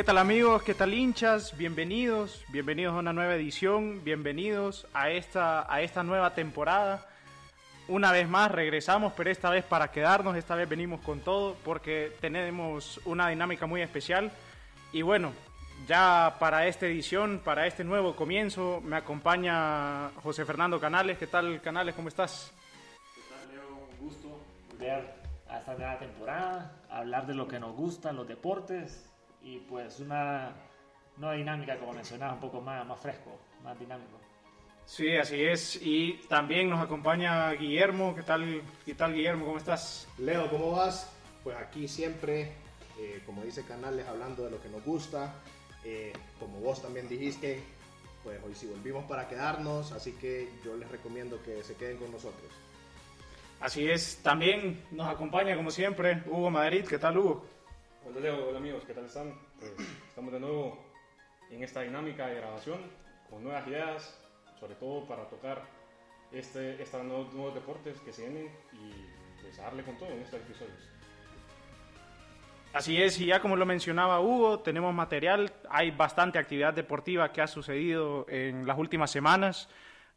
¿Qué tal amigos? ¿Qué tal hinchas? Bienvenidos, bienvenidos a una nueva edición, bienvenidos a esta, a esta nueva temporada. Una vez más regresamos, pero esta vez para quedarnos, esta vez venimos con todo porque tenemos una dinámica muy especial. Y bueno, ya para esta edición, para este nuevo comienzo, me acompaña José Fernando Canales. ¿Qué tal Canales? ¿Cómo estás? ¿Qué tal Leo? Un gusto volver a esta nueva temporada, hablar de lo que nos gusta, los deportes y pues una nueva dinámica, como mencionaba, un poco más, más fresco, más dinámico. Sí, así es. Y también nos acompaña Guillermo. ¿Qué tal, qué tal Guillermo? ¿Cómo estás? Leo, ¿cómo vas? Pues aquí siempre, eh, como dice Canales, hablando de lo que nos gusta. Eh, como vos también dijiste, pues hoy sí volvimos para quedarnos, así que yo les recomiendo que se queden con nosotros. Así es. También nos acompaña, como siempre, Hugo Madrid. ¿Qué tal, Hugo? Hola Leo, hola amigos, ¿qué tal están? Estamos de nuevo en esta dinámica de grabación con nuevas ideas, sobre todo para tocar este, estos nuevos, nuevos, deportes que se vienen y pues, darle con todo en estos episodios. Así es, y ya como lo mencionaba Hugo, tenemos material, hay bastante actividad deportiva que ha sucedido en las últimas semanas,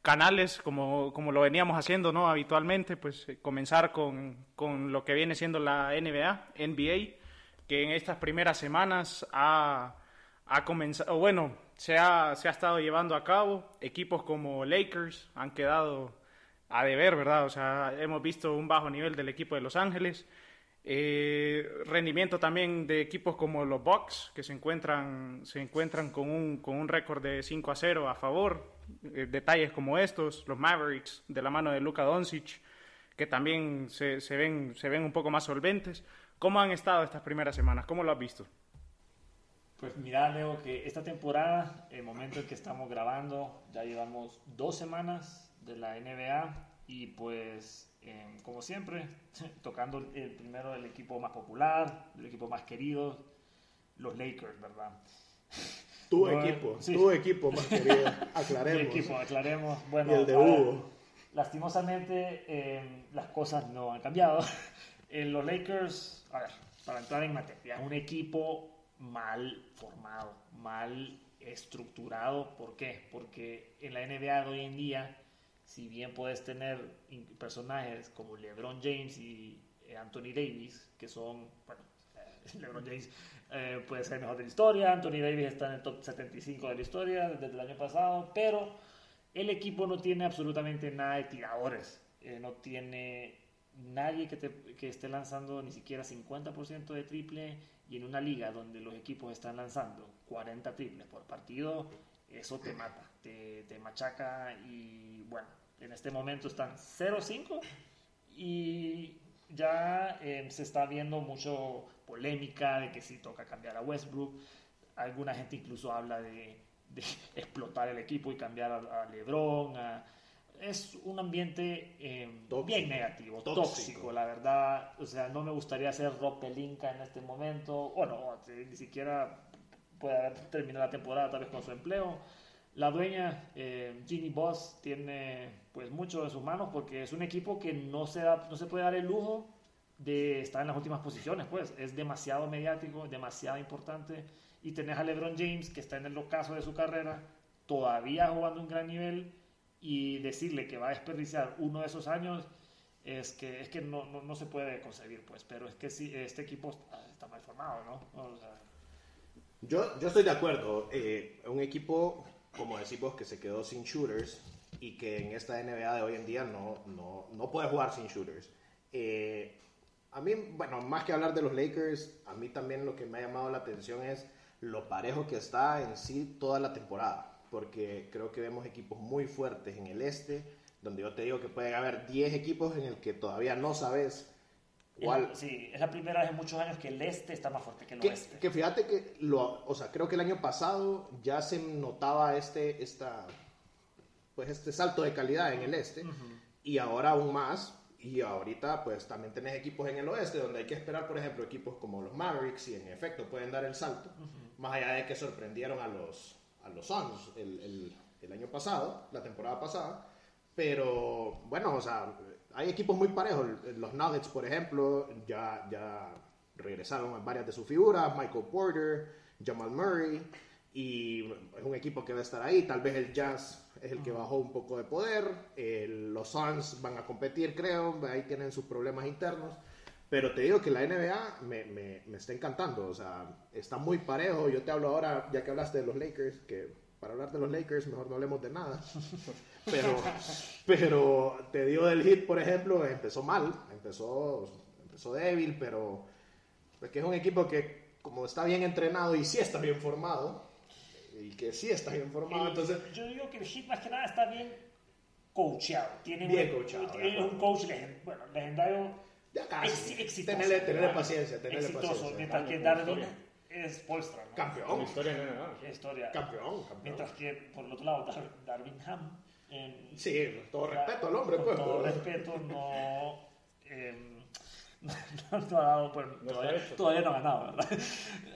canales como, como lo veníamos haciendo ¿no? habitualmente, pues comenzar con, con lo que viene siendo la NBA, NBA, que en estas primeras semanas ha, ha comenzado, bueno, se ha, se ha estado llevando a cabo. Equipos como Lakers han quedado a deber, ¿verdad? O sea, hemos visto un bajo nivel del equipo de Los Ángeles. Eh, rendimiento también de equipos como los Bucks, que se encuentran, se encuentran con un, con un récord de 5 a 0 a favor. Eh, detalles como estos, los Mavericks de la mano de Luka Doncic, que también se, se, ven, se ven un poco más solventes. ¿Cómo han estado estas primeras semanas? ¿Cómo lo has visto? Pues mira, Leo, que esta temporada, el momento en que estamos grabando, ya llevamos dos semanas de la NBA y pues, eh, como siempre, tocando el primero el equipo más popular, el equipo más querido, los Lakers, ¿verdad? Tu no, equipo, sí. tu equipo más querido, aclaremos. Tu equipo, aclaremos. Bueno, y el de Hugo. Lastimosamente, eh, las cosas no han cambiado. Eh, los Lakers, a ver, para entrar en materia, un equipo mal formado, mal estructurado. ¿Por qué? Porque en la NBA de hoy en día, si bien puedes tener personajes como LeBron James y eh, Anthony Davis, que son, bueno, LeBron James eh, puede ser el mejor de la historia, Anthony Davis está en el top 75 de la historia desde el año pasado, pero el equipo no tiene absolutamente nada de tiradores, eh, no tiene nadie que, te, que esté lanzando ni siquiera 50% de triple y en una liga donde los equipos están lanzando 40 triples por partido, eso te mata, te, te machaca y bueno, en este momento están 0-5 y ya eh, se está viendo mucho polémica de que si toca cambiar a Westbrook, alguna gente incluso habla de, de explotar el equipo y cambiar a, LeBron, es un ambiente eh, bien negativo, tóxico. tóxico. la verdad. O sea, no me gustaría ser Rob Pelinka en este momento. Bueno, ni siquiera puede haber terminado la temporada tal vez con su empleo. La dueña, eh, Ginny Boss, tiene pues mucho en sus manos porque es un equipo que no se, da, no se puede dar el lujo de estar en las últimas posiciones, pues es demasiado mediático, demasiado importante. Y tenés a LeBron James, que está en el ocaso de su carrera, todavía jugando un gran nivel y decirle que va a desperdiciar uno de esos años es que, es que no, no, no se puede concebir, pues, pero es que sí, este equipo está, está mal formado, ¿no? O sea, yo, yo estoy de acuerdo. Eh, un equipo, como decimos, que se quedó sin shooters y que en esta NBA de hoy en día no, no, no puede jugar sin shooters. Eh, a mí, bueno, más que hablar de los Lakers, a mí también lo que me ha llamado la atención es lo parejo que está en sí toda la temporada porque creo que vemos equipos muy fuertes en el este, donde yo te digo que puede haber 10 equipos en el que todavía no sabes cuál. Sí, es la primera vez en muchos años que el este está más fuerte que el que, oeste. Que fíjate que, lo, o sea, creo que el año pasado ya se notaba este, esta, pues este salto de calidad en el este, uh -huh. y ahora aún más. Y ahorita pues también tenés equipos en el oeste donde hay que esperar, por ejemplo, equipos como los Mavericks y en efecto pueden dar el salto, uh -huh. más allá de que sorprendieron a los, a los Suns el, el, el, año pasado, la temporada pasada. Pero bueno, o sea, hay equipos muy parejos. Los Nuggets, por ejemplo, ya, ya regresaron varias de sus figuras. Michael Porter, Jamal Murray y es un equipo que va a estar ahí. Tal vez el Jazz es el que bajó un poco de poder. eh, los Suns van a competir, creo. Ahí tienen sus problemas internos. Pero te digo que la NBA me, me, me está encantando. O sea, está muy parejo. Yo te hablo ahora, ya que hablaste de los Lakers, que para hablar de los Lakers mejor no hablemos de nada. Pero, pero te digo del Heat, por ejemplo, empezó mal. Empezó, empezó débil, pero es que es un equipo que como está bien entrenado y sí está bien formado, y que sí está bien formado, El- entonces yo digo que el Heat más que nada está bien coacheado. Tiene Bien un, coacheado, de tiene un coach legend- bueno, legendario. Ya casi. ex-. Tenerle, paciencia, tenerle exitoso, paciencia. mientras que Darwin es Polstra. ¿no? Campeón, historia la NBA. Qué historia. campeón, campeón. Mientras que, por el otro lado, Dar- Darwin Ham. em, Sí, todo respeto al hombre, con pues. todo pero- respeto, no. em, no, no ha dado, pues, No todavía, todavía no ha ganado, ¿verdad?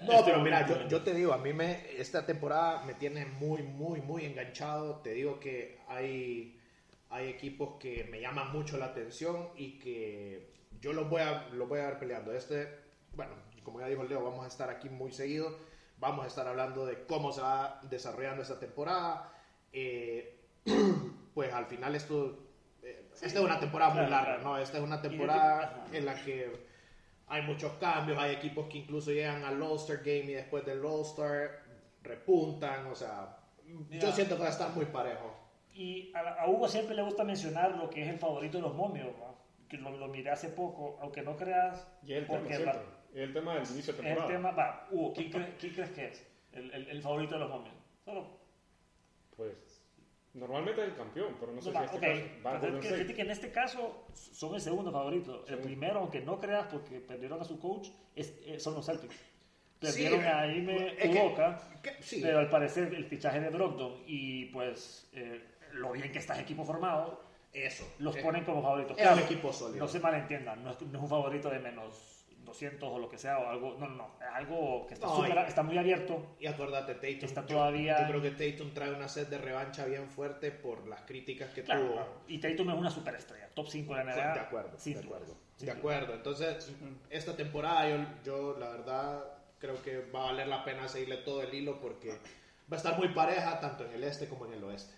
No, pero mira, yo, yo te digo, a mí me, esta temporada me tiene muy, muy, muy enganchado. Te digo que hay, hay equipos que me llaman mucho la atención y que yo los voy a, los voy a ver peleando. Este, bueno, como ya dijo Leo, vamos a estar aquí muy seguido. Vamos a estar hablando de cómo se va desarrollando esta temporada. Eh, pues al final esto, eh, esta es una temporada muy claro, larga, claro. ¿no? Esta es una temporada en la que hay muchos cambios, hay equipos que incluso llegan al All-Star Game y después del All-Star repuntan, o sea, yo Mira. siento que va a estar muy parejo. Y a, a Hugo siempre le gusta mencionar lo que es el favorito de los momios, ¿no? Que lo, lo miré hace poco, aunque no creas, Y el tema porque siempre. el tema del inicio de es el temporada. tema, va, Hugo, ¿quién, cree- quién crees que es el, el- el favorito de los momios? Solo, Pues normalmente es el campeón, pero no sé no, si va, este ok, caso va a pero es que, que en este caso son el segundo favorito. El Sí. primero, aunque no creas, porque perdieron a su coach, es- eh, son los Celtics. Perdieron Sí, a que- Udoka, sí. pero al parecer el fichaje de Brogdon y pues eh, lo bien que está el equipo formado, Eso. los Eh, ponen como favoritos. es un equipo sólido. No se malentiendan, no es, no es un favorito de menos 200 o lo que sea, o algo, no, no, no, es algo que está, No, súper- y- está muy abierto. Y acuérdate, Tatum. Está yo- todavía- Yo, creo que Tatum trae una sed de revancha bien fuerte por las críticas que Claro, tuvo. claro. Y Tatum es una superestrella, top 5 de la NBA. De acuerdo, de acuerdo. De acuerdo. Entonces, esta temporada yo, yo la verdad creo que va a valer la pena seguirle todo el hilo porque va a estar muy pareja tanto en el este como en el oeste.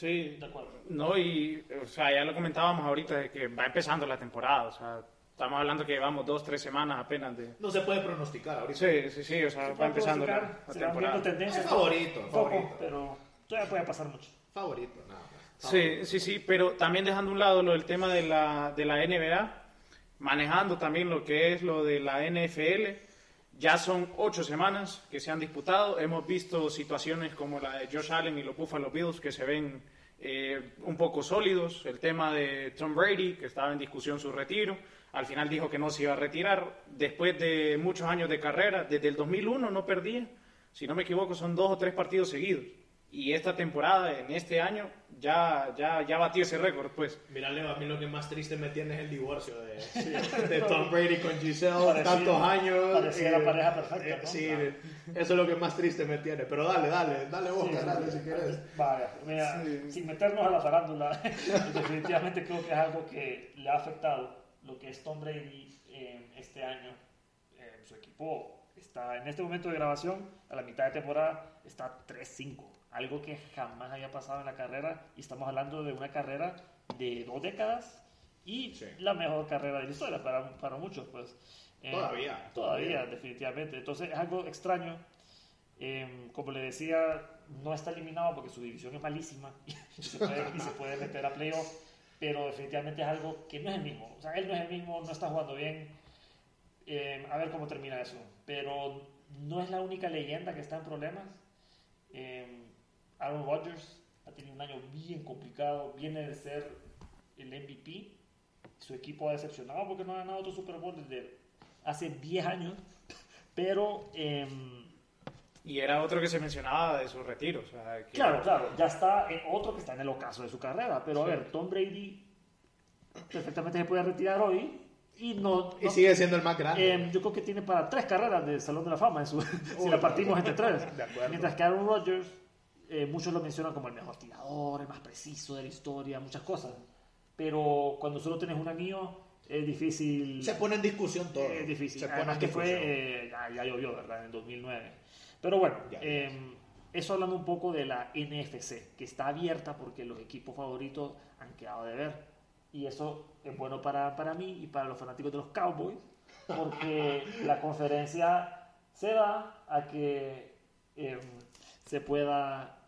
Sí, De acuerdo. no, y, o sea, ya lo comentábamos ahorita de que va empezando la temporada, o sea, estamos hablando que llevamos dos, tres semanas apenas de... No se puede pronosticar ahorita. Sí, sí, sí, o sea, Se va empezando la, pronosticar, la se temporada. tendencias. Es favorito, poco, favorito. pero todavía puede pasar mucho. Favorito, nada más. Sí, sí, sí, pero también dejando a un lado lo del tema de la, de la NBA, manejando también lo que es lo de la NFL, ya son ocho semanas que se han disputado, hemos visto situaciones como la de Josh Allen y los Buffalo Bills que se ven eh, un poco sólidos, el tema de Tom Brady, que estaba en discusión su retiro, al final dijo que no se iba a retirar, después de muchos años de carrera, desde el 2001 no perdía, si no me equivoco son dos o tres partidos seguidos. Y esta temporada, en este año, ya, ya, ya batió ese récord, pues. Mira, Leo, a mí lo que más triste me tiene es el divorcio de, de Tom Brady con Giselle, Parecía- tantos años. parecía la pareja perfecta, ¿no? Sí, Claro. eso es lo que más triste me tiene. Pero dale, dale, dale vos, Sí, dale sí, si quieres. Vaya, mira, sin meternos a la farándula, definitivamente creo que es algo que le ha afectado lo que es Tom Brady eh, este año. Eh, su equipo está en este momento de grabación, a la mitad de temporada, está 3-5, algo que jamás había pasado en la carrera. Y estamos hablando de una carrera de dos décadas y Sí. la mejor carrera de la historia para, para muchos, pues. Eh, Todavía, Todavía, todavía. definitivamente. Entonces es algo extraño. Eh, como le decía, no está eliminado porque su división es malísima y se puede, y se puede meter a playoff, pero definitivamente es algo que no es el mismo. O sea, él no es el mismo, no está jugando bien. Eh, a ver cómo termina eso. Pero no es la única leyenda que está en problemas. Eh, Aaron Rodgers ha tenido un año bien complicado, viene de ser el MVP. Su equipo ha decepcionado porque no ha ganado otro Super Bowl desde hace 10 años. Pero, em, Y era otro que se mencionaba de su retiro. O sea, que- claro, claro, ya está en otro que está en el ocaso de su carrera. Pero a ver, Tom Brady perfectamente se puede retirar hoy y no. Y no- sigue siendo el más grande. em, yo creo que tiene para tres carreras de Salón de la Fama en su- si la partimos entre tres. Mientras que Aaron Rodgers, eh, muchos lo mencionan como el mejor tirador, el más preciso de la historia, muchas cosas. Pero cuando solo tienes un anillo, es difícil. Se pone en discusión todo. Es difícil. Se pone Además en que fue, eh, ya, ya llovió, ¿verdad? En el 2009. Pero bueno, eh, eso hablando un poco de la NFC, que está abierta porque los equipos favoritos han quedado de ver. Y eso es bueno para, para mí y para los fanáticos de los Cowboys, porque la conferencia se da a que eh, se pueda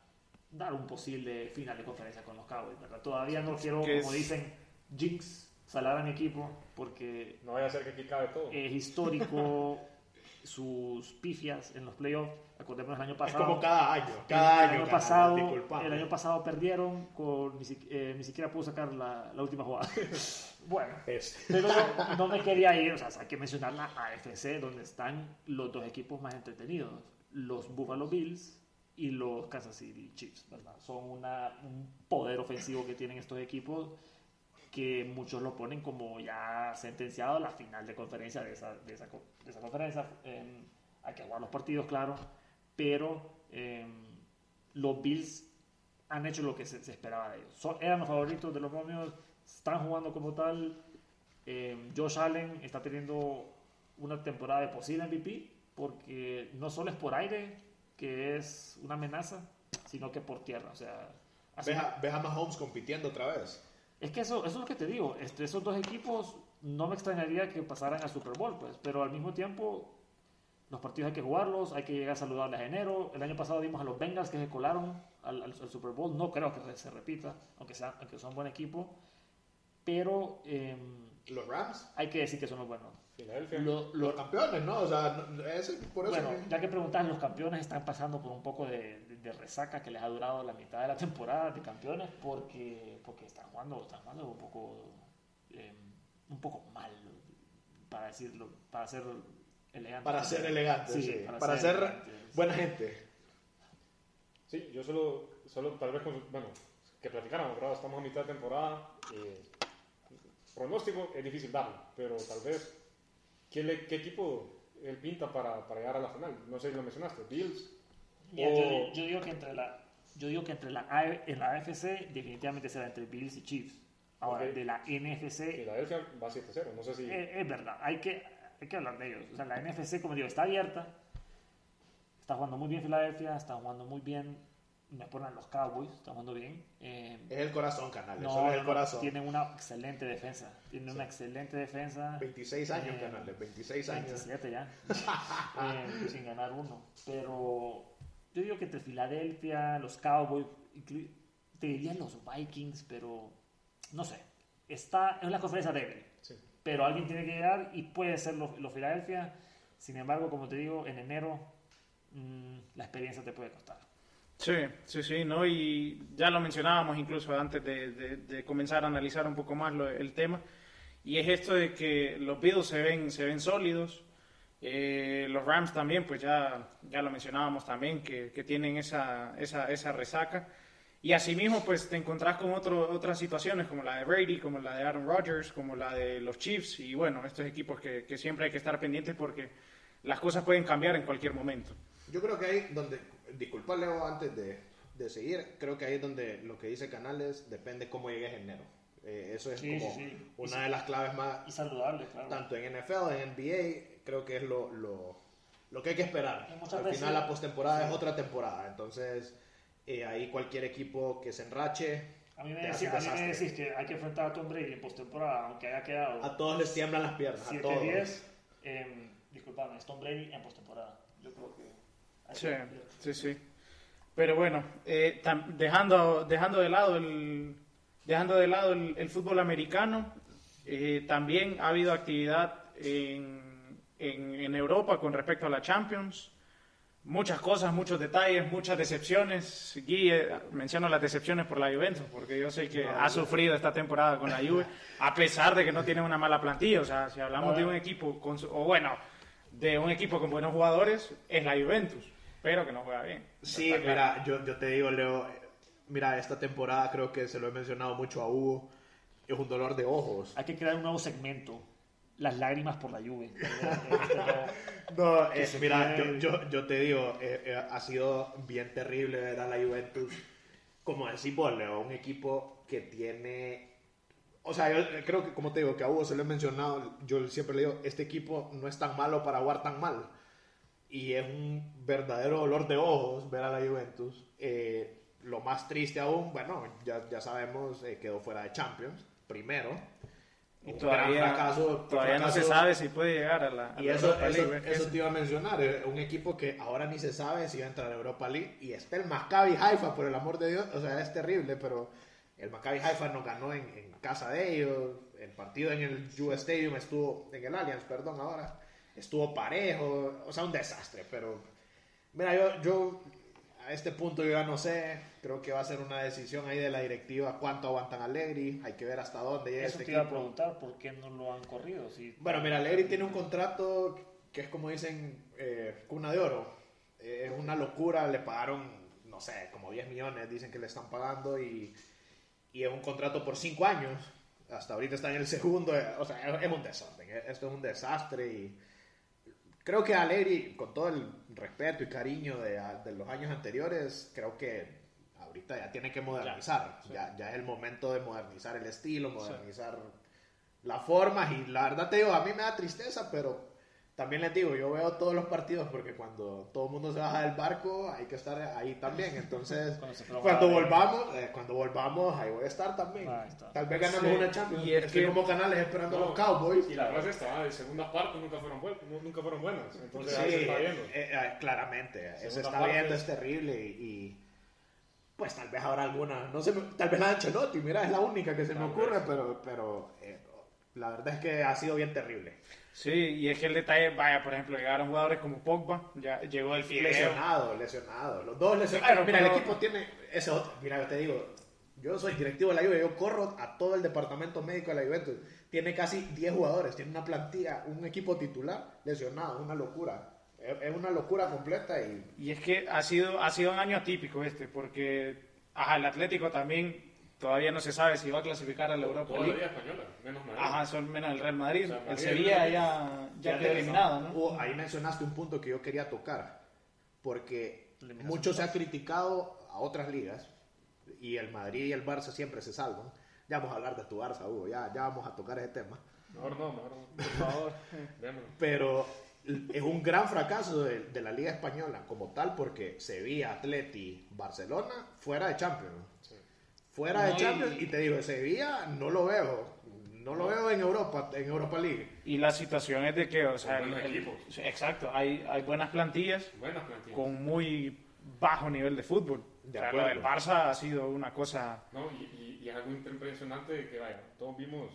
dar un posible final de conferencia con los Cowboys, ¿verdad? Todavía no quiero, como es- dicen, jinx, salar a mi equipo, porque No vaya a ser que aquí cabe todo. es histórico sus pifias en los playoffs. Acordémonos el año Es pasado. como cada año. Cada el año. año pasado, disculpame. el año pasado perdieron con ni, eh, ni siquiera pudo sacar la, la última jugada. bueno, Es- pero no, no me quería ir, o sea, hay que mencionar la AFC donde están los dos equipos más entretenidos, los Buffalo Bills y los Kansas City Chiefs, ¿verdad? Son una, un poder ofensivo que tienen estos equipos que muchos lo ponen como ya sentenciado a la final de conferencia de esa, de esa, de esa conferencia. Eh, hay que jugar los partidos, claro, pero eh, los Bills han hecho lo que se, se esperaba de ellos. Son- eran los favoritos de los momios, están jugando como tal. Eh, Josh Allen está teniendo una temporada de posible MVP porque no solo es por aire, que es una amenaza, sino que por tierra. O sea, Ves a, ves a Mahomes compitiendo otra vez. es que eso, eso es lo que te digo. Este, esos dos equipos no me extrañaría que pasaran al Super Bowl, pues, pero al mismo tiempo los partidos hay que jugarlos, hay que llegar saludables a enero. El año pasado vimos a los Bengals que se colaron al, al- al Super Bowl. No creo que se repita, aunque, sea, aunque son buen equipo. Pero eh, Los Rams, hay que decir que son los buenos. Filadelfia. Lo- lo- los campeones, ¿no? O sea, no- ese- por eso. bueno, que- ya que preguntas, los campeones están pasando por un poco de, de- de resaca que les ha durado la mitad de la temporada de campeones porque, porque están jugando, están jugando un poco eh, un poco mal para decirlo, para ser elegante. para ser elegante, Sí, sí. para Para, ser ser, elegante. buena gente. Sí, yo solo, solo tal vez, con- bueno, que platicáramos, ¿verdad? Estamos a mitad de temporada. eh, pronóstico es difícil darlo, pero tal vez, ¿qué, le- qué equipo él pinta para, para llegar a la final? No sé si lo mencionaste, Bills. Mira, o- yo, yo digo que entre la yo digo que entre la en la AFC definitivamente será entre Bills y Chiefs. Ahora, Ok. de la NFC Filadelfia va 7-0, no sé si... Eh, es verdad, hay que, hay que hablar de ellos. O sea, la NFC, como digo, está abierta. Está jugando muy bien Filadelfia, está jugando muy bien. Me ponen los Cowboys, está jugando bien. Eh, Es el corazón, canal. no, es el no, corazón. tienen una excelente defensa. Tienen una excelente defensa. 26 años, Eh, canales. 26 años. 27 ya. Eh, sin ganar uno. Pero yo digo que entre Filadelfia, los Cowboys, te diría los Vikings, pero no sé. Está en la conferencia débil. Sí. Pero alguien tiene que llegar y puede ser los los Filadelfia. Sin embargo, como te digo, en enero mm, la experiencia te puede costar. Sí, sí, sí, ¿no? Y ya lo mencionábamos incluso antes de, de- de comenzar a analizar un poco más lo- el tema. Y es esto de que los Bills se ven, se ven sólidos. Eh, los Rams también, pues ya, ya lo mencionábamos también, que, que tienen esa, esa, esa resaca. Y asimismo, pues te encontrás con otro, otras situaciones como la de Brady, como la de Aaron Rodgers, como la de los Chiefs. Y bueno, estos equipos que, que siempre hay que estar pendientes porque las cosas pueden cambiar en cualquier momento. Yo creo que ahí donde, disculpa Leo antes de, de seguir, creo que ahí es donde lo que dice Canales depende cómo llegues en enero. Eh, eso es Sí, como sí, una de las claves más, Y saludable, claro. tanto en NFL, en NBA, creo que es lo, lo, lo que hay que esperar. Y Al veces- final la postemporada es otra temporada, entonces eh, ahí cualquier equipo que se enrache, A mí, me decís, a mí me decís que hay que enfrentar a Tom Brady en postemporada, aunque haya quedado a todos les tiemblan las piernas, a todos. 7-10. Eh, disculpame, es Tom Brady en postemporada. Yo creo que. Sí, sí, sí. Pero bueno, eh, tam- dejando, dejando de lado el, dejando de lado el, el fútbol americano, eh, también ha habido actividad en, en, en Europa con respecto a la Champions. Muchas cosas, muchos detalles, muchas decepciones. Gui, eh, menciono las decepciones por la Juventus, porque yo sé que ha sufrido esta temporada con la Juve, a pesar de que no tiene una mala plantilla. O sea, si hablamos de un equipo, con o bueno, de un equipo con buenos jugadores, es la Juventus, pero que no juega bien. Sí, claro. mira, yo, yo te digo, Leo, eh, mira, esta temporada creo que se lo he mencionado mucho a Hugo, es un dolor de ojos. Hay que crear un nuevo segmento. Las lágrimas por la lluvia. No- No, Que eh, mira, yo, yo, yo te digo, eh, eh, ha sido bien terrible ver a la Juventus, como decís vos, Leo, un equipo que tiene o sea, yo creo que, como te digo, que a Hugo se lo he mencionado, yo siempre le digo, este equipo no es tan malo para jugar tan mal. Y es un verdadero dolor de ojos ver a la Juventus. Eh, lo más triste aún, bueno, ya, ya sabemos, eh, quedó fuera de Champions, primero. Y todavía, fracaso, todavía no se fracaso. sabe si puede llegar a la, a Y la eso, Europa eso, League, eso es- te iba a mencionar, eh, un equipo que ahora ni se sabe si va a entrar a Europa League y está el Maccabi Haifa, por el amor de Dios, o sea, es terrible, pero el Maccabi Haifa nos ganó en, en casa de ellos, el partido en el US Stadium estuvo, en el Allianz, perdón, ahora, estuvo parejo, o sea, un desastre, pero mira, yo, yo a este punto yo ya no sé, creo que va a ser una decisión ahí de la directiva cuánto aguantan a Allegri, hay que ver hasta dónde llega Eso este te iba a preguntar, ¿por qué no lo han corrido? Si Bueno, mira, Allegri tiene un contrato que es como dicen, eh, cuna de oro. Eh, es una locura, le pagaron, no sé, como 10 millones, dicen que le están pagando y, y es un contrato por 5 años. Hasta ahorita está en el segundo, eh, o sea, es, es un desorden, eh, esto es un desastre y creo que Allegri, con todo el respeto y cariño de, de los años anteriores, creo que ahorita ya tiene que modernizar. Ya, ya es el momento de modernizar el estilo, modernizar las formas y la verdad te digo, a mí me da tristeza, pero también les digo, yo veo todos los partidos porque cuando todo el mundo se baja del barco hay que estar ahí también, entonces Cuando se cuando a volvamos, eh, cuando volvamos ahí voy a estar también. Está. Tal vez ganamos Sí, una Champions y es estoy que- como canales esperando a No, los Cowboys. Y la verdad es esta, de segunda parte nunca fueron, buen- nunca fueron buenas. Entonces ahí Sí, se está viendo. eh, eh, claramente, se Segunda está viendo, es terrible y, y, pues tal vez habrá alguna, no sé, tal vez la de Ancelotti, mira, es la única que se me Tal ocurre, vez. pero, pero eh, la verdad es que ha sido bien terrible. Sí, y es que el detalle, vaya, por ejemplo, llegaron jugadores como Pogba, ya llegó el fideo. Lesionado, lesionado, los dos lesionados. Claro, mira, pero- el equipo tiene ese otro, mira, yo te digo, yo soy directivo de la Juve, yo corro a todo el departamento médico de la Juventus, tiene casi 10 jugadores, tiene una plantilla, un equipo titular lesionado, es una locura, es una locura completa y Y es que ha sido, ha sido un año atípico este, porque ajá, el Atlético también todavía no se sabe si va a clasificar a la Europa la Liga League. española, menos Madrid. Ajá, son menos el Real Madrid. O sea, el Sevilla ya, ya Ya quedó eliminado, ¿no? Hugo, ahí mencionaste un punto que yo quería tocar, porque mucho se ha criticado a otras ligas y el Madrid y el Barça siempre se salvan. Ya vamos a hablar de tu Barça, Hugo, ya, ya vamos a tocar ese tema. Mejor no, mejor no. Por favor. Démoslo. Pero es un gran fracaso de, de la Liga Española como tal, porque Sevilla, Atleti, Barcelona, fuera de Champions. Fuera de No, y- Champions, y te digo, Sevilla no lo veo. No lo veo en Europa, en Europa League. Y la situación es de que, o sea, el- equipos. sí, exacto, hay, hay buenas plantillas Buenas plantillas. con muy bajo nivel de fútbol. De o sea, acuerdo. lo del Barça ha sido una cosa... No, y, y, y es algo impresionante de que, vaya, todos vimos,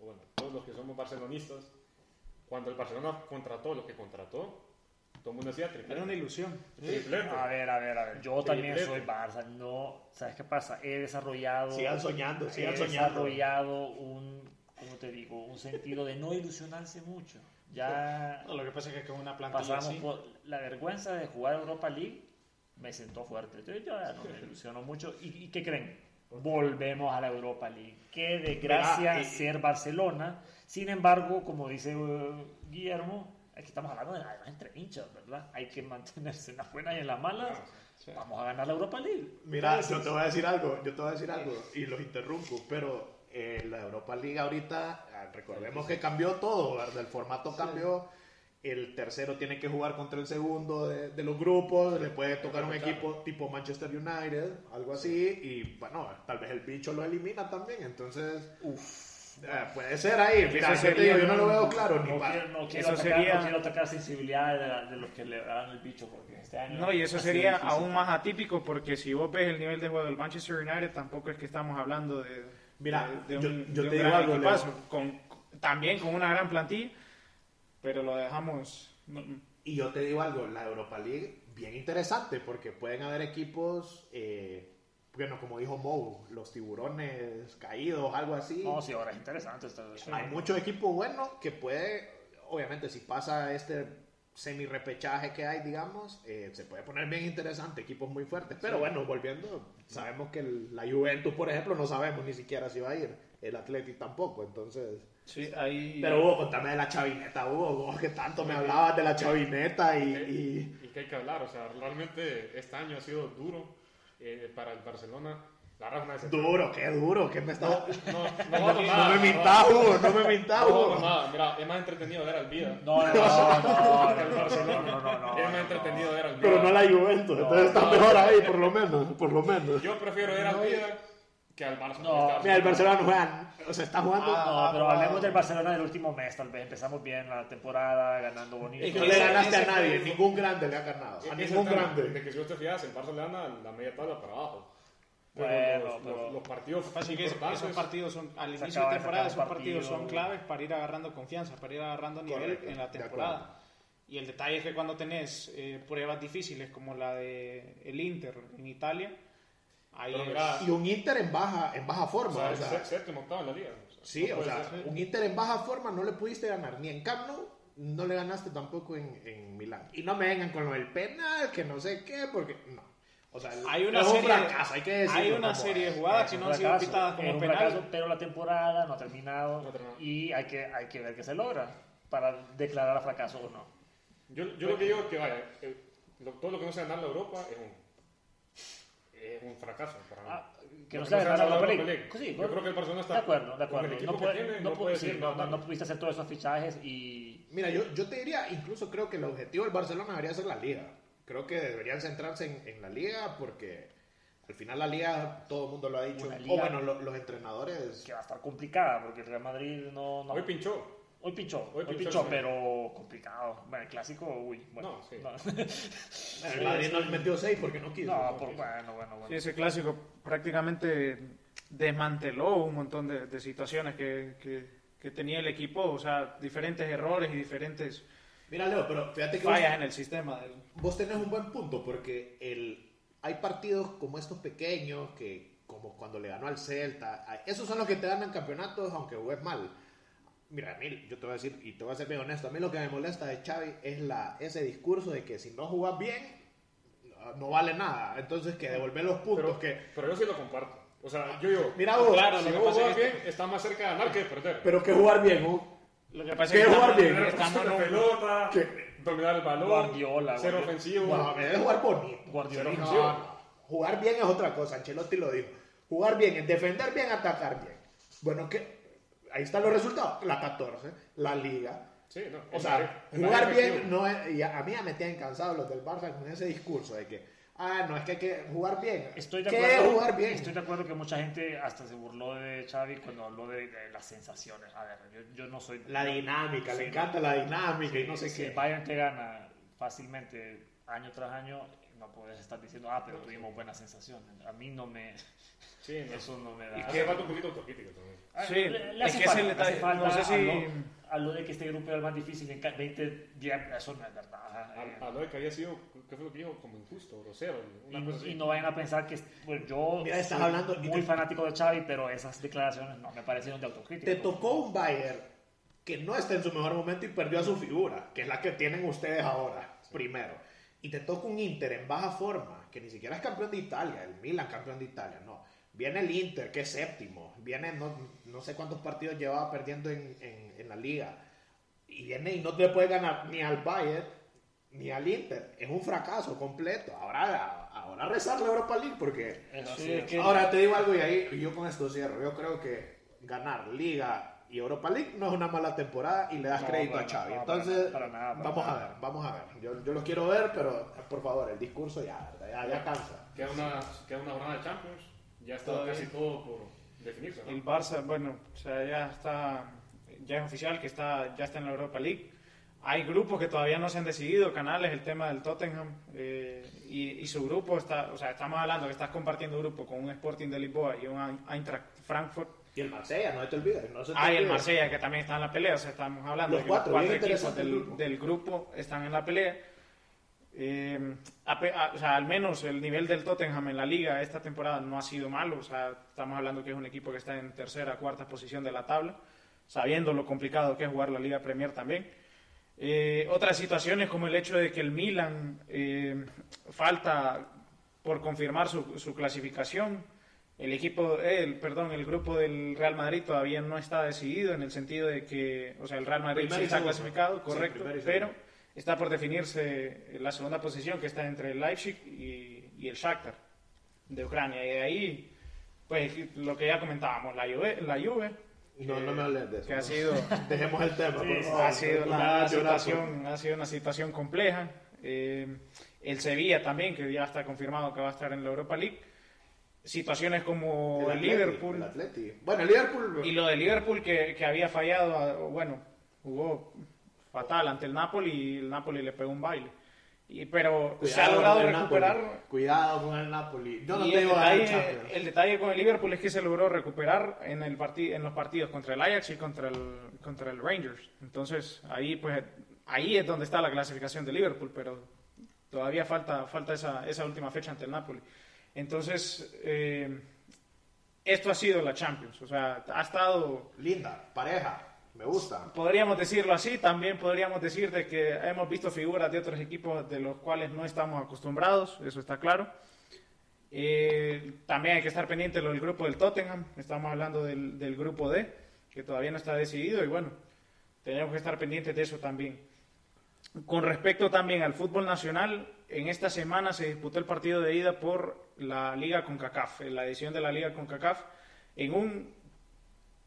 o bueno, todos los que somos barcelonistas, cuando el Barcelona contrató lo que contrató, todo el mundo decía triplete. Era una ilusión. Triplete. A ver, a ver, a ver. Yo también soy Barça. No, ¿sabes qué pasa? He desarrollado. Sigan soñando, sigan he soñando. desarrollado un, ¿cómo te digo? Un sentido de no ilusionarse mucho. Ya No, lo que pasa es que con una plantilla pasamos así... por la vergüenza de jugar Europa League. Me sentó fuerte. Entonces yo ya no me ilusiono mucho. ¿Y, y qué creen? Volvemos a la Europa League. Qué desgracia Mira, y- ser Barcelona. Sin embargo, como dice eh, Guillermo, aquí estamos hablando de además entre hinchas, ¿verdad? Hay que mantenerse en las buenas y en las malas. Sí. Vamos a ganar la Europa League. Mira, yo te voy a decir algo, yo te voy a decir algo y los interrumpo, pero eh, la Europa League ahorita, ah, recordemos que cambió todo, ¿verdad? El formato cambió, el tercero tiene que jugar contra el segundo de, de los grupos, le puede tocar un equipo tipo Manchester United, algo así, y bueno, tal vez el bicho lo elimina también, entonces eh, puede ser ahí, mira, Eso yo te digo, sería yo no lo un- veo claro, ni No pa- quiero, no quiero Eso atacar, sería- no quiero atacar sensibilidades de, la- de los que le dan el bicho porque este año No, y eso sería difícil. aún más atípico porque si vos ves el nivel de juego del Manchester United, tampoco es que estamos hablando de, Mira, de, de yo- un, yo de un te digo gran algo, equipazo, con, también con una gran plantilla, pero lo dejamos... Y yo te digo algo, la Europa League, bien interesante, porque pueden haber equipos, eh, bueno, como dijo Mou, los tiburones caídos, algo así. No, sí, ahora es interesante esta Hay muchos equipos buenos que puede, obviamente, si pasa este semi-repechaje que hay, digamos, eh, se puede poner bien interesante, equipos muy fuertes. Pero bueno, volviendo, sabemos que el- la Juventus, por ejemplo, no sabemos ni siquiera si va a ir. El Athletic tampoco, entonces... Sí, ahí... Pero Hugo, contame de la chavineta, Hugo, vos que tanto me hablabas de la chavineta y... y... Y que hay que hablar, o sea, realmente este año ha sido duro eh, para el Barcelona. La una decepción. Duro, qué duro, qué me está... No, no, no, No, nada, me no, mintas, Hugo, no me mintas, No, Hugo. no, nada. Mira, es más entretenido ver al Vida. No, no, no, no, el Barcelona, no, no, no. Es más no, entretenido ver al Vida. Pero no la Juventus, entonces está mejor ahí, por lo menos, por lo menos. Yo prefiero ver al Vida que al Barça. No, Este Mira, el Barcelona no juega, o sea, está jugando... No, pero hablemos del Barcelona del último mes, tal vez. Empezamos bien la temporada, ganando bonito. no le ganaste a nadie, ningún grande le ha ganado. A es ningún grande. De que si vos te fijas, el Barça le gana la media tabla para abajo. Pero Bueno, los, pero- los- los partidos Así que esos partidos son, al Se inicio acaba de temporada, esos partidos son partido. claves para ir agarrando confianza, para ir agarrando nivel Correcto, en la temporada. Y el detalle es que cuando tenés eh, pruebas difíciles como la de el Inter en Italia, ahí Y un Inter en baja, en baja o forma, sea, o sea, sé- séptimo, octavo en la liga. O sea, sí, no o sea, ser. un Inter en baja forma no le pudiste ganar ni en Camp Nou, no le ganaste tampoco en, en Milán. Y no me vengan con lo del penal, que no sé qué, porque no. O sea, hay una es un serie, fracaso, hay que decirlo. hay una como serie de jugadas que no han sido pitadas como un penal. fracaso, pero la temporada no ha terminado, No y hay que, hay que ver qué se logra para declarar a fracaso o no. Yo, yo lo que digo es que, vaya, eh, lo- todo lo que no sea ganar la Europa es un, es un fracaso para mí. Ah, que no se ganar la Europa League. League. Sí, Yo creo que el Barcelona está De acuerdo, de acuerdo. equipo No, que puede- tiene, no, no puede sí, no, no, no, no pudiste hacer todos esos fichajes y Mira, yo, yo te diría, incluso creo que el objetivo del Barcelona debería ser la liga. Creo que deberían centrarse en, en la liga porque al final la liga, todo el mundo lo ha dicho, o bueno, lo- los entrenadores... que va a estar complicada porque el Real Madrid no, no Hoy pinchó. Hoy pinchó, Hoy hoy, pinchó, pinchó, sí. pero complicado. Bueno, el clásico, uy, bueno. No, sí. El Madrid no le metió 6 porque no quiso. No, por, bueno, bueno, bueno. Sí, ese clásico prácticamente desmanteló un montón de, de situaciones que, que- que tenía el equipo, o sea, diferentes errores y diferentes Mira, Leo, pero fíjate que vos, fallas en el sistema. del- vos tenés un buen punto porque el, hay partidos como estos pequeños que, como cuando le ganó al Celta, esos son los que te ganan campeonatos aunque juegues mal. Mira, a mí, yo te voy a decir, y te voy a ser bien honesto, a mí lo que me molesta de Xavi es la, ese discurso de que si no jugás bien, no- no vale nada. Entonces, que devolver los puntos Pero, que... pero yo sí lo comparto. O sea, yo digo, Mira vos, Claro, si vos que- bien, está más cerca de ganar que de perder. pero que jugar bien, ¿no? Lo que pasa ¿Qué es que jugar bien? Estamos en pelota, ¿Qué? dominar el balón, Guardiola, ser Guardiola. ofensivo. No, me debe jugar bonito. Guardiola. No, ofensivo. no. Jugar bien es otra cosa, Ancelotti lo dijo. Jugar bien es defender bien, atacar bien. Bueno, que ahí están los resultados. La 14, la Liga. Sí, no, O sea, jugar bien no es... Y a, a mí ya me tienen cansados los del Barça con ese discurso de que, ah, no, es que hay que jugar bien. Estoy de ¿Qué acuerdo. es jugar bien? Estoy de acuerdo que mucha gente hasta se burló de Xavi cuando habló de, de las sensaciones. A ver, yo, yo no soy. La dinámica, Sí, le encanta la dinámica y no sé si qué. el Bayern te gana fácilmente año tras año, no puedes estar diciendo, ah, pero tuvimos buenas sensaciones. A mí no me. Sí, no. Eso no me da. Y que falta un poquito de autocrítica también. Ah, Sí, le- le es hace que ese falta, detalle- hace falta no sé si- habló, habló de que este grupo era el más difícil en ca- 20 días, eso no es verdad. eh. Habló de que había sido, ¿qué fue lo que dijo? Como injusto, grosero. Y, Una cosa así. y no vayan a pensar que bueno, yo Mira, estás soy hablando y muy te- fanático de Xavi, pero esas declaraciones no me parecieron de autocrítica. Te tocó un Bayern que no está en su mejor momento y perdió a su figura, que es la que tienen ustedes ahora, primero. Y te toca un Inter en baja forma, que ni siquiera es campeón de Italia, el Milan campeón de Italia, no. Viene el Inter, que es séptimo, viene no, no sé cuántos partidos llevaba perdiendo en, en- en la liga. Y viene y no te puede ganar ni al Bayern ni al Inter. Es un fracaso completo. Ahora, ahora rezar la Europa League porque Sí, Ahora te digo algo y ahí y yo con esto cierro. Yo creo que ganar Liga y Europa League no es una mala temporada y le das No, crédito para a Xavi. nada, Entonces, para nada, para vamos nada. a ver, vamos a ver. Yo, yo los quiero ver, pero por favor, el discurso ya, ya, ya cansa. Queda una, queda una jornada de Champions. Ya está Todavía. casi todo por definirse. ¿no? El Barça, bueno, o sea, ya está, ya es oficial que está, ya está en la Europa League. Hay grupos que todavía no se han decidido, canales, el tema del Tottenham eh, y, y su grupo está, o sea, estamos hablando que estás compartiendo grupo con un Sporting de Lisboa y un Eintracht Frankfurt. Y el Marsella, no te olvides. No se te Ah, y el. Marsella que también está en la pelea, o sea, estamos hablando Los de que cuatro, los cuatro equipos del, grupo. del grupo están en la pelea. Eh, ape- a- o sea, al menos el nivel del Tottenham en la liga esta temporada no ha sido malo. O sea, estamos hablando que es un equipo que está en tercera, cuarta posición de la tabla, sabiendo lo complicado que es jugar la Liga Premier también. Eh, otras situaciones como el hecho de que el Milan eh, falta por confirmar su, su clasificación. El equipo, el, perdón, el grupo del Real Madrid todavía no está decidido en el sentido de que, o sea, el Real Madrid sí está clasificado, Sí, correcto, y pero está por definirse la segunda posición que está entre el Leipzig y, y el Shakhtar de Ucrania. Y de ahí Pues lo que ya comentábamos, la Juve, la Juve No, no me hables de eso. que ha sido Dejemos el tema, por favor. ha sido una llorar, situación, ha sido una situación compleja. Eh, el Sevilla también, que ya está confirmado que va a estar en la Europa League. Situaciones como el, Atleti, Liverpool el Atleti. Bueno, el Liverpool. y lo de Liverpool que, que había fallado, a- bueno, jugó fatal ante el Napoli y el Napoli le pegó un baile. Y, pero se ha logrado recuperar. Napoli. Cuidado con el Napoli. Yo no te el digo detalle, el detalle con el Liverpool es que se logró recuperar en, el en los partidos contra el Ajax y contra el, contra el Rangers. Entonces, ahí pues ahí es donde está la clasificación de Liverpool, pero todavía falta, falta esa, esa última fecha ante el Napoli. Entonces, eh, esto ha sido la Champions. O sea, ha estado Linda, pareja. Me gusta. Podríamos decirlo así, también podríamos decir de que hemos visto figuras de otros equipos de los cuales no estamos acostumbrados, eso está claro. Eh, también hay que estar pendiente del grupo del Tottenham, estamos hablando del, del grupo D, que todavía no está decidido y bueno, tenemos que estar pendientes de eso también. Con respecto también al fútbol nacional, en esta semana se disputó el partido de ida por la Liga CONCACAF, en la edición de la Liga CONCACAF, en un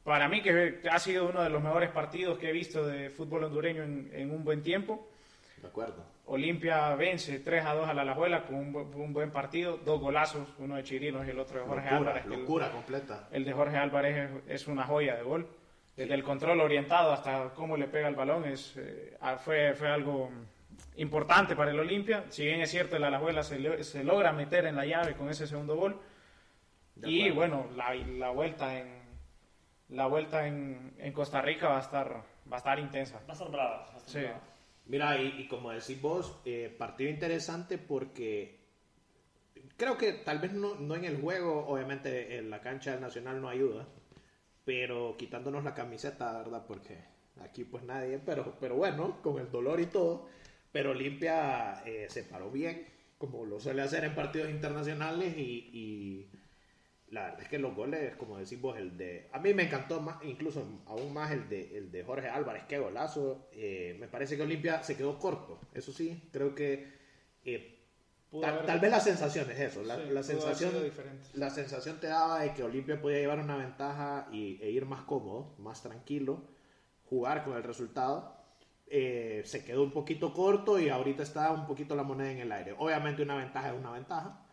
para mí que ha sido uno de los mejores partidos que he visto de fútbol hondureño en, en un buen tiempo. De acuerdo. Olimpia vence 3 a 2 a la Alajuela con un, un buen partido, dos golazos, uno de Chirinos y el otro de Jorge Locura, Álvarez. que el- locura completa. El, de Jorge Álvarez es, es una joya de gol. Desde el control orientado hasta cómo le pega el balón es, eh, ah, fue, fue algo importante para el Olimpia. Si bien es cierto, el Alajuela se, se logra meter en la llave con ese segundo gol. Y bueno, la, la vuelta en la vuelta en, en Costa Rica va a estar va a estar intensa. Va a estar brava. va a estar Sí. brava. Mira, y, y como decís vos, eh, partido interesante porque creo que tal vez no, no en el juego, obviamente en la cancha del Nacional no ayuda, pero quitándonos la camiseta, ¿verdad? Porque aquí pues nadie, pero, pero bueno, con el dolor y todo, pero Olimpia eh, se paró bien, como lo suele hacer en partidos internacionales y... y la verdad es que los goles, como decimos, el de... A mí me encantó más, incluso aún más el de, el de Jorge Álvarez, qué golazo. Eh, me parece que Olimpia se quedó corto, eso sí, creo que... eh, tal, haber- tal vez la sensación es eso, la, Sí, la sensación, la sensación te daba de que Olimpia podía llevar una ventaja y, e ir más cómodo, más tranquilo, jugar con el resultado. Eh, se quedó un poquito corto y ahorita está un poquito la moneda en el aire. Obviamente una ventaja es una ventaja.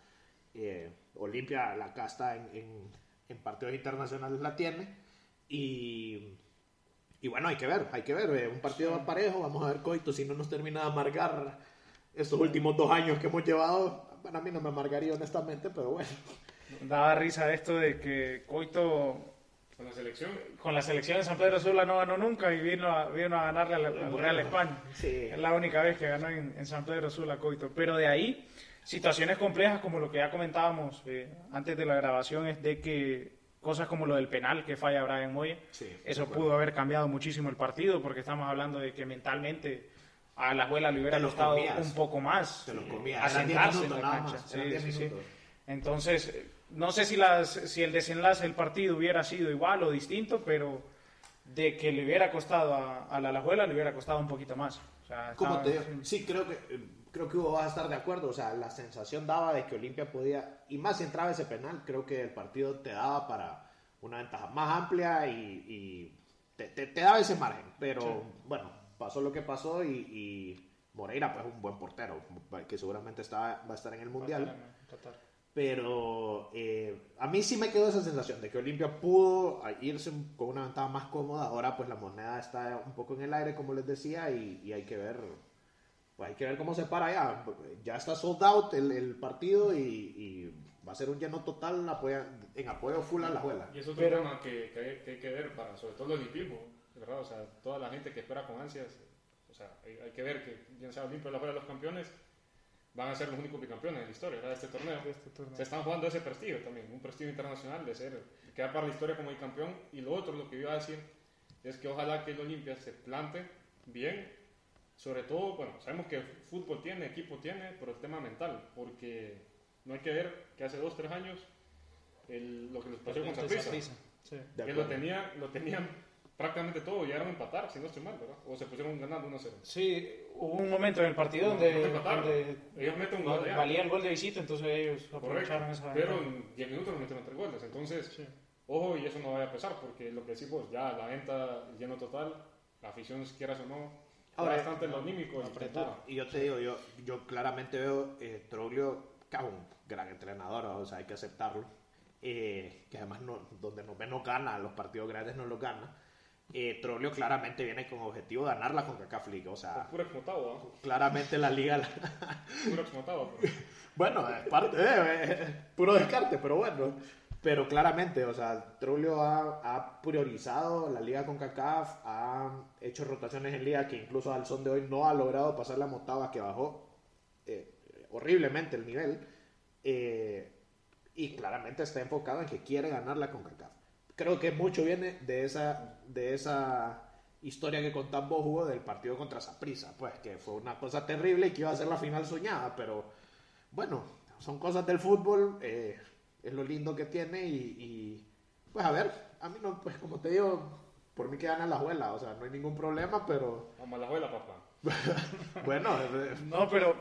Eh, Olimpia la casta en, en- en partidos internacionales la tiene. Y, y bueno, hay que ver, hay que ver. eh, un partido parejo, vamos a ver Coito si no nos termina de amargar estos últimos dos años que hemos llevado. Bueno, a mí no me amargaría honestamente, pero bueno. Daba risa esto de que Coito Con la selección, con la selección de San Pedro Sula no ganó nunca y vino a, vino a ganarle al, al Real España. Sí. Es la única vez que ganó en, en San Pedro Sula Coito. Pero de ahí, situaciones complejas como lo que ya comentábamos eh, antes de la grabación es de que cosas como lo del penal que falla Brian Moya, Sí, eso pudo haber cambiado muchísimo el partido porque estamos hablando de que mentalmente a la abuela le hubiera comías. un poco más Te los comías. Eran 10 asentarse minutos en la cancha. más, Sí, 10 sí, sí. minutos. Entonces, eh, no sé si, las, si el desenlace del partido hubiera sido igual o distinto, pero de que le hubiera costado a, a la Alajuela, le hubiera costado un poquito más. O sea, ¿Cómo estaba- te digo? Sí, creo que, creo que Hugo va a estar de acuerdo. O sea, la sensación daba de que Olimpia podía, y más si entraba ese penal, creo que el partido te daba para una ventaja más amplia y, y te, te- te daba ese margen. Pero bueno, pasó lo que pasó y, y Moreira, pues un buen portero, que seguramente está, va a estar en el Mundial. Pero eh, a mí sí me quedó esa sensación de que Olimpia pudo irse con una ventaja más cómoda. Ahora pues la moneda está un poco en el aire, como les decía, y, y hay que ver pues hay que ver cómo se para ya. Ya está sold out el, el partido y, y va a ser un lleno total en apoyo, en apoyo full a la juela. y es otro Pero- tema que, que hay, que hay que ver para, sobre todo el olimpismo, ¿verdad? O sea, toda la gente que espera con ansias, o sea, hay, hay que ver que, bien sea Olimpia o la Juega de los Campeones, van a ser los únicos bicampeones de la historia, ¿verdad? De este torneo. De este torneo. Se están jugando ese prestigio también, un prestigio internacional de ser, quedar para la historia como bicampeón. Y lo otro, lo que iba a decir, es que ojalá que el Olimpia se plante bien, sobre todo, bueno, sabemos que fútbol tiene, equipo tiene, pero el tema mental, porque no hay que ver que hace dos, tres años el- lo que les pasó con Saprissa, Sí. Que lo, tenía, lo tenían prácticamente todo llegaron a empatar, si no estoy mal, ¿verdad? O se pusieron ganando 1-0. Sí, hubo un momento en el partido No, donde, no donde Ellos meten un gol valía el gol de visita, entonces ellos Correcto. aprovecharon esa Pero en 10 minutos nos metieron 3 goles. Entonces, Sí. ojo, y eso no vaya a pesar, porque lo que decimos, ya la venta lleno total, la afición, si quieras o no, Ahora, bastante lo anímico y yo te digo, yo, yo claramente veo eh, Troglio, que es un gran entrenador, o sea, hay que aceptarlo. eh, que además no, donde ve no gana, los partidos grandes no los gana. Eh, Troglio claramente viene con objetivo de ganar la CONCACAF League, o sea, Puro exmotado, ¿ah? claramente la liga... Puro exmotado. pues. Bueno, es parte, eh, eh, puro descarte, pero bueno. Pero claramente, o sea, Trulio ha, ha priorizado la liga con CACAF, ha hecho rotaciones en liga que incluso al son de hoy no ha logrado pasar la motava que bajó eh, horriblemente el nivel. eh, y claramente está enfocado en que quiere ganar la CONCACAF. Creo que mucho viene de esa, de esa historia que contás vos, Hugo, del partido contra Saprissa, pues que fue una cosa terrible y que iba a ser la final soñada, pero bueno, son cosas del fútbol, eh, es lo lindo que tiene y, y, pues a ver, a mí no, pues como te digo, por mí que gana la abuela, o sea, no hay ningún problema, pero Vamos a la abuela, papá. bueno, eh, No, pero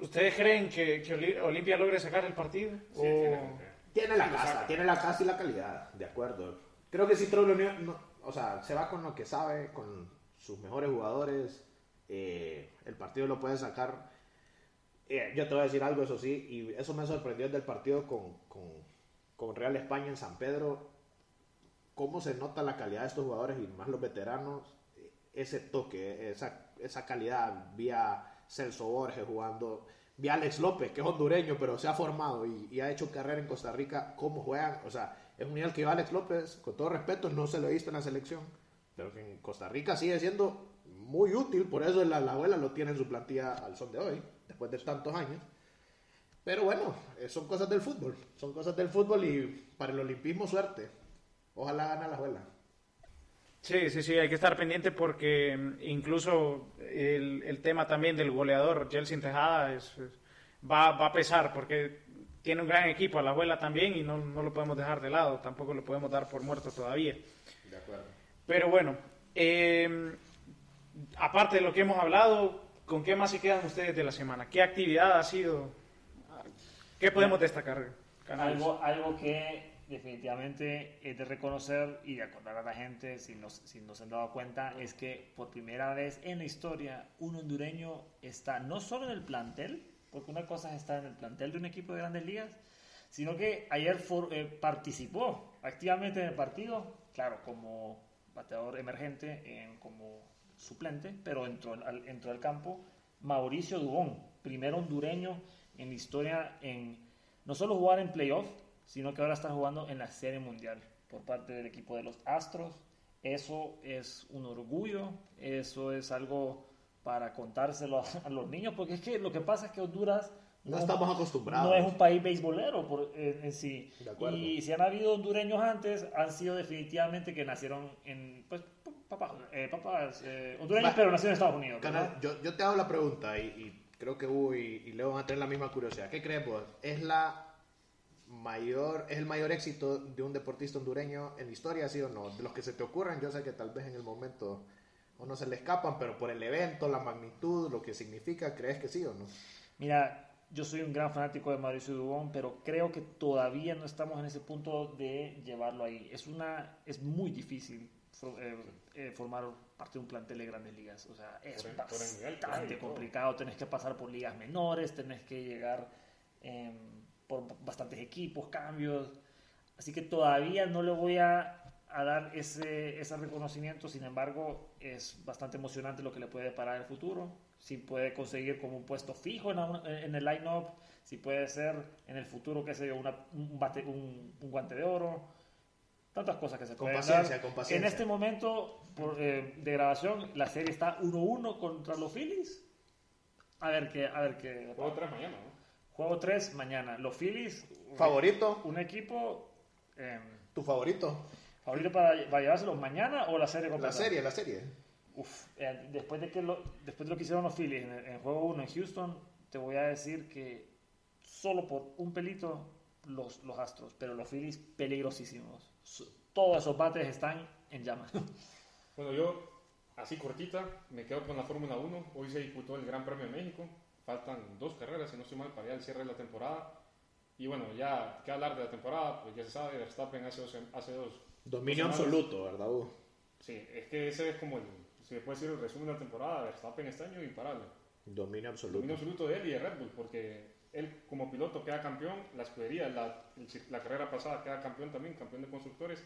¿ustedes creen que, que Oli- Olimpia logre sacar el partido? Sí, O- tiene- tiene la casa, tiene la casa y la calidad, de acuerdo. Creo que si Troglio no- o sea, se va con lo que sabe, con sus mejores jugadores, eh, el partido lo puede sacar. Eh, yo te voy a decir algo, eso sí, y eso me sorprendió del partido con, con, con Real España en San Pedro. Cómo se nota la calidad de estos jugadores y más los veteranos, eh, ese toque, esa, esa calidad. Vi a Celso Borges jugando, vi a Alex López, que es hondureño, pero se ha formado y, ha hecho carrera en Costa Rica. ¿Cómo juegan? O sea, es un nivel que Alex López, con todo respeto, no se lo he visto en la selección, pero en Costa Rica sigue siendo muy útil, por eso la, la abuela lo tiene en su plantilla al son de hoy, después de tantos años. Pero bueno, eh, son cosas del fútbol, son cosas del fútbol y para el olimpismo suerte. Ojalá gane la abuela. Sí, sí, sí, hay que estar pendiente porque mm, incluso el, el tema también del goleador, Jelsin Tejada, es, es- va, va a pesar porque tiene un gran equipo, a la abuela también, y no, no lo podemos dejar de lado, tampoco lo podemos dar por muerto todavía. De acuerdo. Pero bueno, eh, aparte de lo que hemos hablado, ¿con qué más se quedan ustedes de la semana? ¿Qué actividad ha sido? ¿Qué podemos destacar? Canales? Algo, algo que definitivamente es de reconocer y de acordar a la gente, si nos, si nos han dado cuenta, es que por primera vez en la historia un hondureño está no solo en el plantel, porque una cosa es estar en el plantel de un equipo de grandes ligas, sino que ayer eh, participó activamente en el partido, claro, como bateador emergente, en- como suplente, pero entró al, entró al campo Mauricio Dubón, primer hondureño en la historia en no solo jugar en playoff, sino que ahora está jugando en la Serie Mundial por parte del equipo de los Astros. Eso es un orgullo, eso es algo para contárselo a, a los niños, porque es que lo que pasa es que Honduras No es- estamos acostumbrados. no es un país beisbolero por, en, en sí. Y si han habido hondureños antes, han sido definitivamente que nacieron en, pues, papás, eh, papás eh, hondureños, Va. pero nacieron en Estados Unidos. Canal, yo, yo te hago la pregunta y, y creo que Hugo y, y Leo van a tener la misma curiosidad. ¿Qué crees vos? ¿Es la mayor, es el mayor éxito de un deportista hondureño en la historia, sí o no? De los que se te ocurran, yo sé que tal vez en el momento o no se le escapan, pero por el evento, la magnitud, lo que significa, ¿crees que sí o no? Mira, yo soy un gran fanático de Mauricio Dubón, pero creo que todavía no estamos en ese punto de llevarlo ahí. Es una, es muy difícil eh, eh, formar parte de un plantel de grandes ligas. O sea, es Por el- por el nivel que hay bastante complicado. Tenés que pasar por ligas menores, tenés que llegar em, por bastantes equipos, cambios. Así que todavía no le voy a, a dar ese, ese reconocimiento. Sin embargo, es bastante emocionante lo que le puede parar el futuro. Si puede conseguir como un puesto fijo en, la- en el line-up, si puede ser en el futuro, qué sé yo, una- un, bate- un- un guante de oro. Tantas cosas que se Con pueden paciencia, dar. con paciencia. En este momento por, eh, de grabación, la serie está 1-1 contra los Phillies. A ver qué, a ver qué. 3 mañana, ¿no? Juego 3 mañana. Los Phillies. ¿Favorito? Un equipo. eh, ¿Tu favorito? ¿Favorito para, para llevárselos mañana o la serie La completa? serie, la serie. Uf, eh, después, de que lo, después de lo que hicieron los Phillies en, el- en juego 1 en Houston, te voy a decir que solo por un pelito los, los Astros, pero los Phillies peligrosísimos. Todos esos bates están en llamas. Bueno, yo, así cortita, me quedo con la Fórmula 1. Hoy se disputó el Gran Premio de México. Faltan dos carreras, si no estoy mal, para ya el cierre de la temporada. Y bueno, ya que hablar de la temporada, pues ya se sabe, Verstappen hace dos, hace dos Dominio dos absoluto, ¿verdad, Hugo? Sí, es que ese es como el, se puede decir el resumen de la temporada. Verstappen este año imparable. Dominio absoluto. Dominio absoluto de él y de Red Bull, porque él como piloto queda campeón, la escudería, la, la carrera pasada queda campeón también, campeón de constructores.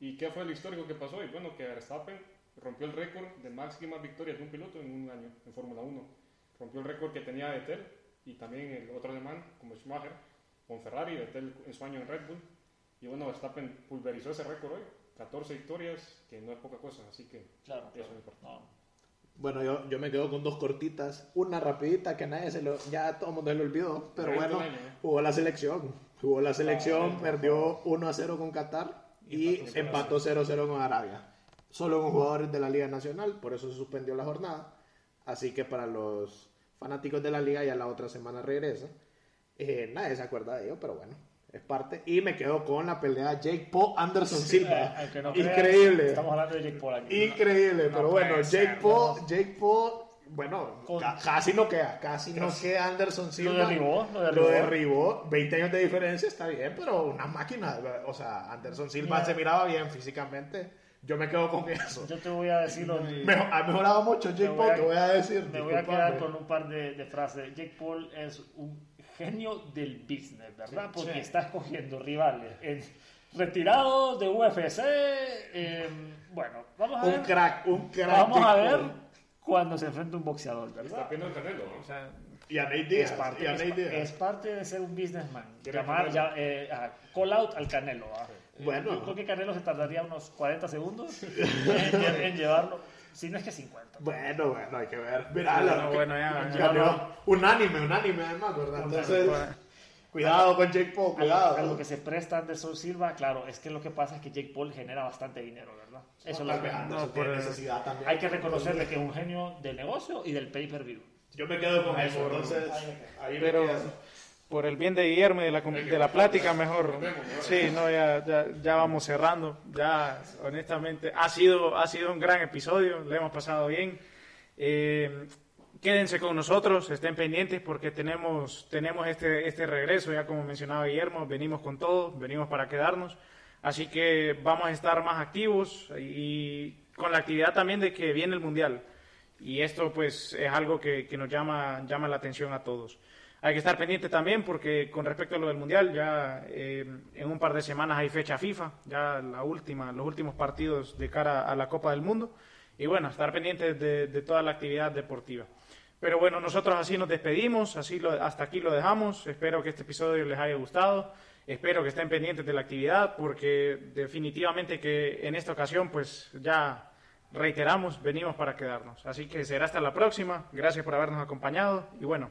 ¿Y qué fue el histórico que pasó? Y bueno, que Verstappen rompió el récord de máximas victorias de un piloto en un año en Fórmula 1. Rompió el récord que tenía Vettel y también el otro alemán, como Schumacher, con Ferrari, Vettel en su año en Red Bull. Y bueno, Verstappen pulverizó ese récord hoy, 14 victorias, que no es poca cosa, así que Claro, eso claro. me importa. No. Bueno, yo, yo me quedo con dos cortitas. Una rapidita que nadie se lo... Ya todo el mundo se lo olvidó. Pero bueno, año, ¿no? jugó la selección. Jugó la selección, Ah, perdió 1 a 0 con Qatar y empató empató 0 a 0 con Arabia. Solo con jugadores de la Liga Nacional, por eso se suspendió la jornada. Así que para los fanáticos de la Liga ya la otra semana regresa. Eh, nadie se acuerda de ello, pero bueno, es parte. Y me quedo con la pelea Jake Paul Anderson Silva. Eh, aunque no creas, Increíble. Estamos hablando de Jake Paul aquí. Increíble, No pero puede bueno, ser, Jake Paul, no. Jake Paul, bueno, Con- ca- casi no queda, casi no queda Anderson Silva. derribó, lo derribó. Lo derribó, 20 años de diferencia está bien, pero una máquina, o sea, Anderson Silva Mira. se miraba bien físicamente. Yo me quedo con eso. Yo te voy a decir lo Mejor- ha mejorado mucho Jake Me Paul, a- te voy a decir. Me voy a quedar con un par de, de frases. Jake Paul es un genio del business, ¿verdad? Porque sí. está escogiendo rivales en- retirados de UFC. eh, bueno, vamos a ver. Un crack, un crack. Vamos a ver Paul. cuando se enfrenta un boxeador, Está ¿verdad? viendo el Canelo, ¿no? O sea, Y a Nate Es Diaz. parte, y a es, Nate pa- Diaz. es parte de ser un businessman. Llamar, ya, eh, a call out al Canelo. ¿ah? Bueno. Yo creo que Canelo se tardaría unos 40 segundos en, en llevarlo, si no es que 50. Bueno, bueno, hay que ver. Mira, Bueno, la- bueno, ya, ya. ganó unánime, unánime además, ¿verdad? Entonces, bueno. cuidado con Jake Paul, cuidado. a lo que se presta Anderson Silva, claro, es que lo que pasa es que Jake Paul genera bastante dinero, ¿verdad? Eso es lo Tal que vez Anderson No, el- necesidad también. hay que reconocerle que es un genio del negocio y del pay-per-view. Yo me quedo con eso, entonces ahí me Pero quedo. Por el bien de Guillermo y de la, de la plática, mejor. Sí, no, ya, ya, ya vamos cerrando. Ya, honestamente, ha sido, ha sido un gran episodio, le hemos pasado bien. Eh, quédense con nosotros, estén pendientes porque tenemos, tenemos este, este regreso, ya como mencionaba Guillermo, venimos con todo, venimos para quedarnos. Así que vamos a estar más activos y con la actividad también de que viene el Mundial. Y esto pues es algo que, que nos llama, llama la atención a todos. Hay que estar pendiente también porque con respecto a lo del Mundial, ya eh, en un par de semanas hay fecha FIFA, ya la última, los últimos partidos de cara a la Copa del Mundo. Y bueno, estar pendientes de, toda la actividad deportiva. Pero bueno, nosotros así nos despedimos, así hasta aquí lo dejamos. Espero que este episodio les haya gustado. Espero que estén pendientes de la actividad porque definitivamente que en esta ocasión pues ya reiteramos, venimos para quedarnos. Así que será hasta la próxima. Gracias por habernos acompañado y bueno,